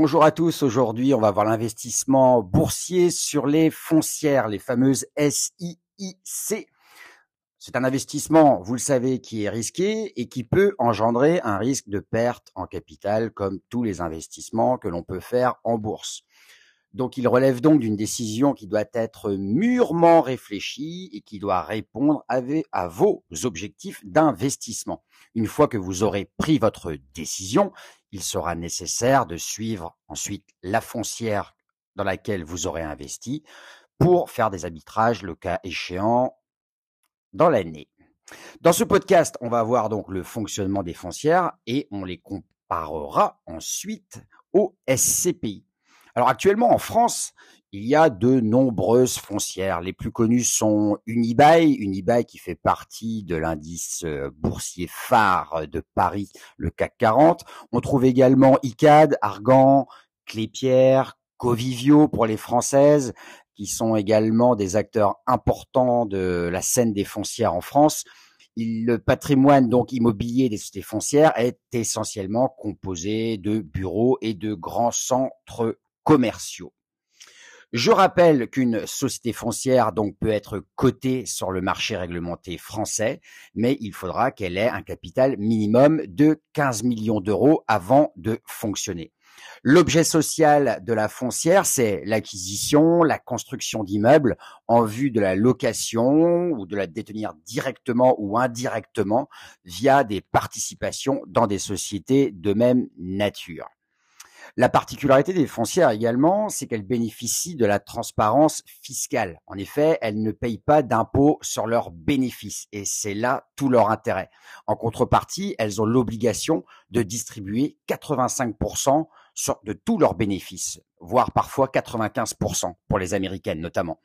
Bonjour à tous. Aujourd'hui, on va voir l'investissement boursier sur les foncières, les fameuses SIIC. C'est un investissement, vous le savez, qui est risqué et qui peut engendrer un risque de perte en capital comme tous les investissements que l'on peut faire en bourse. Donc il relève donc d'une décision qui doit être mûrement réfléchie et qui doit répondre à, vos objectifs d'investissement. Une fois que vous aurez pris votre décision, il sera nécessaire de suivre ensuite la foncière dans laquelle vous aurez investi pour faire des arbitrages le cas échéant dans l'année. Dans ce podcast, on va voir donc le fonctionnement des foncières et on les comparera ensuite au SCPI. Alors actuellement en France, il y a de nombreuses foncières. Les plus connues sont Unibail, Unibail qui fait partie de l'indice euh, boursier phare de Paris, le CAC 40. On trouve également ICAD, Argan, Clépierre, Covivio pour les françaises, qui sont également des acteurs importants de la scène des foncières en France. Le patrimoine donc immobilier des sociétés foncières est essentiellement composé de bureaux et de grands centres commerciaux. Je rappelle qu'une société foncière donc peut être cotée sur le marché réglementé français, mais il faudra qu'elle ait un capital minimum de 15 millions d'euros avant de fonctionner. L'objet social de la foncière, c'est l'acquisition, la construction d'immeubles en vue de la location ou de la détenir directement ou indirectement via des participations dans des sociétés de même nature. La particularité des foncières également, c'est qu'elles bénéficient de la transparence fiscale. En effet, elles ne payent pas d'impôts sur leurs bénéfices et c'est là tout leur intérêt. En contrepartie, elles ont l'obligation de distribuer 85% de tous leurs bénéfices, voire parfois 95% pour les américaines notamment.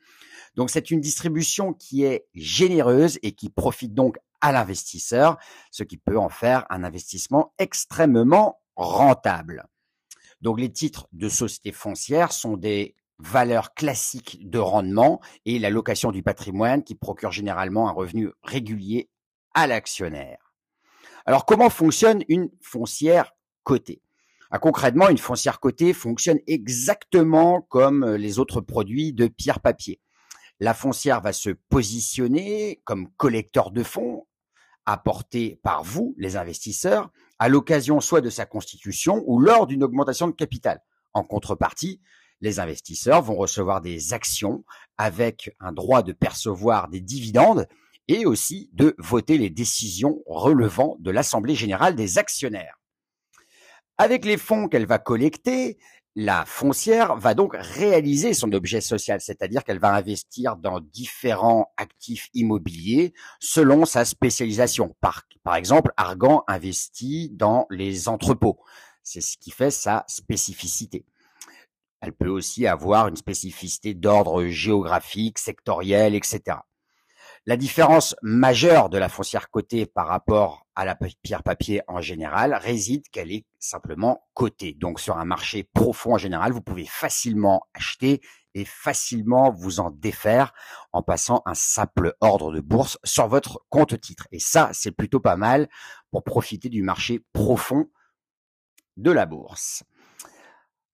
Donc c'est une distribution qui est généreuse et qui profite donc à l'investisseur, ce qui peut en faire un investissement extrêmement rentable. Donc les titres de société foncière sont des valeurs classiques de rendement et la location du patrimoine qui procure généralement un revenu régulier à l'actionnaire. Alors comment fonctionne une foncière cotée? Ah, Concrètement, une foncière cotée fonctionne exactement comme les autres produits de pierre-papier. La foncière va se positionner comme collecteur de fonds apporté par vous, les investisseurs, à l'occasion soit de sa constitution ou lors d'une augmentation de capital. En contrepartie, les investisseurs vont recevoir des actions avec un droit de percevoir des dividendes et aussi de voter les décisions relevant de l'Assemblée générale des actionnaires. Avec les fonds qu'elle va collecter, la foncière va donc réaliser son objet social, c'est-à-dire qu'elle va investir dans différents actifs immobiliers selon sa spécialisation. Par, exemple, Argan investit dans les entrepôts. C'est ce qui fait sa spécificité. Elle peut aussi avoir une spécificité d'ordre géographique, sectoriel, etc. La différence majeure de la foncière cotée par rapport à la pierre papier en général réside qu'elle est simplement cotée. Donc sur un marché profond en général, vous pouvez facilement acheter et facilement vous en défaire en passant un simple ordre de bourse sur votre compte titre. Et ça, c'est plutôt pas mal pour profiter du marché profond de la bourse.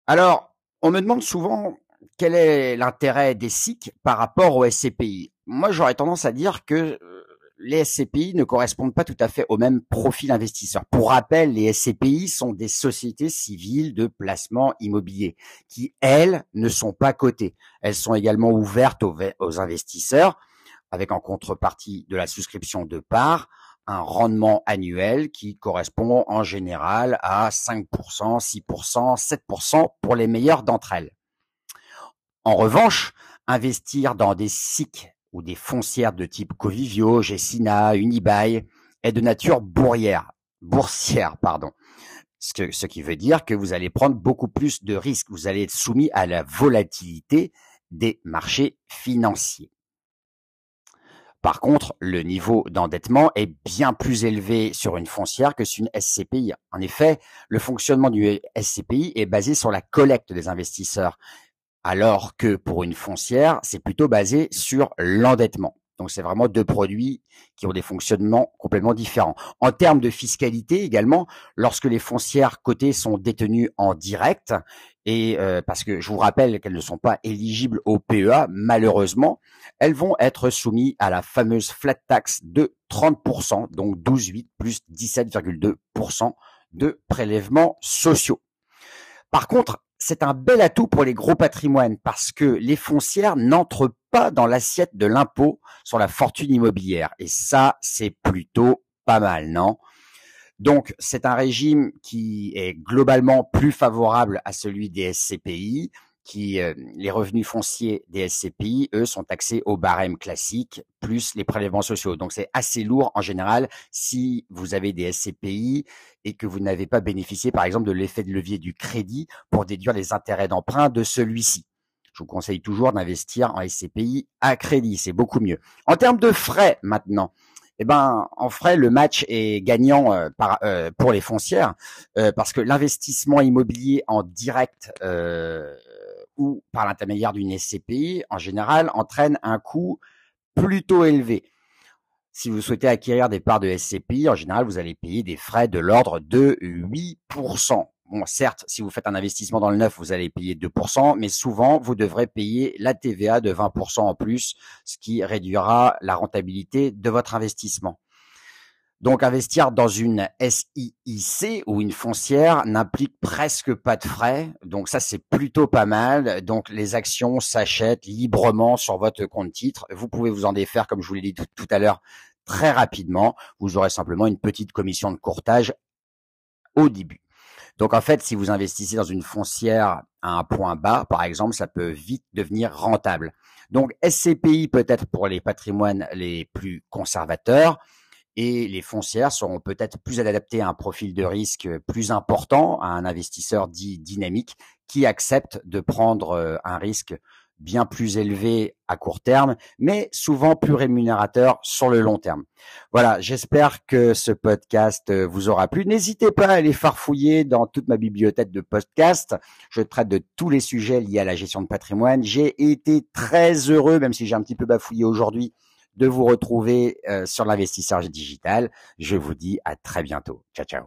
Alors, on me demande souvent quel est l'intérêt des SIC par rapport au SCPI Moi, j'aurais tendance à dire que euh, les SCPI ne correspondent pas tout à fait au même profil investisseur. Pour rappel, les SCPI sont des sociétés civiles de placement immobilier qui, elles, ne sont pas cotées. Elles sont également ouvertes aux, investisseurs avec en contrepartie de la souscription de parts un rendement annuel qui correspond en général à 5%, 6%, 7% pour les meilleures d'entre elles. En revanche, investir dans des SIC ou des foncières de type Covivio, Gessina, Unibail est de nature bourrière, boursière, pardon. Ce, ce qui veut dire que vous allez prendre beaucoup plus de risques. Vous allez être soumis à la volatilité des marchés financiers. Par contre, le niveau d'endettement est bien plus élevé sur une foncière que sur une SCPI. En effet, le fonctionnement du SCPI est basé sur la collecte des investisseurs alors que pour une foncière, c'est plutôt basé sur l'endettement. Donc c'est vraiment deux produits qui ont des fonctionnements complètement différents. En termes de fiscalité également, lorsque les foncières cotées sont détenues en direct, et euh, parce que je vous rappelle qu'elles ne sont pas éligibles au PEA, malheureusement, elles vont être soumises à la fameuse flat tax de 30%, donc 12,8 plus 17,2% de prélèvements sociaux. Par contre, c'est un bel atout pour les gros patrimoines parce que les foncières n'entrent pas dans l'assiette de l'impôt sur la fortune immobilière. Et ça, c'est plutôt pas mal, non? Donc, c'est un régime qui est globalement plus favorable à celui des SCPI qui euh, les revenus fonciers des SCPI, eux, sont taxés au barème classique plus les prélèvements sociaux. Donc c'est assez lourd en général si vous avez des SCPI et que vous n'avez pas bénéficié, par exemple, de l'effet de levier du crédit pour déduire les intérêts d'emprunt de celui-ci. Je vous conseille toujours d'investir en SCPI à crédit, c'est beaucoup mieux. En termes de frais maintenant, eh ben, en frais, le match est gagnant euh, par, euh, pour les foncières parce que l'investissement immobilier en direct ou par l'intermédiaire d'une SCPI, en général, entraîne un coût plutôt élevé. Si vous souhaitez acquérir des parts de SCPI, en général, vous allez payer des frais de l'ordre de 8%. Bon, certes, si vous faites un investissement dans le neuf, vous allez payer 2%, mais souvent, vous devrez payer la TVA de 20% en plus, ce qui réduira la rentabilité de votre investissement. Donc investir dans une SIIC ou une foncière n'implique presque pas de frais. Donc ça c'est plutôt pas mal. Donc les actions s'achètent librement sur votre compte titre. Vous pouvez vous en défaire comme je vous l'ai dit tout, à l'heure très rapidement. Vous aurez simplement une petite commission de courtage au début. Donc en fait, si vous investissez dans une foncière à un point bas, par exemple, ça peut vite devenir rentable. Donc SCPI peut-être pour les patrimoines les plus conservateurs, et les foncières seront peut-être plus adaptées à un profil de risque plus important, à un investisseur dit dynamique qui accepte de prendre euh, un risque bien plus élevé à court terme, mais souvent plus rémunérateur sur le long terme. Voilà, j'espère que ce podcast euh, vous aura plu. N'hésitez pas à aller farfouiller dans toute ma bibliothèque de podcasts. Je traite de tous les sujets liés à la gestion de patrimoine. J'ai été très heureux, même si j'ai un petit peu bafouillé aujourd'hui, de vous retrouver euh, sur l'investisseur digital. Je vous dis à très bientôt. Ciao, ciao.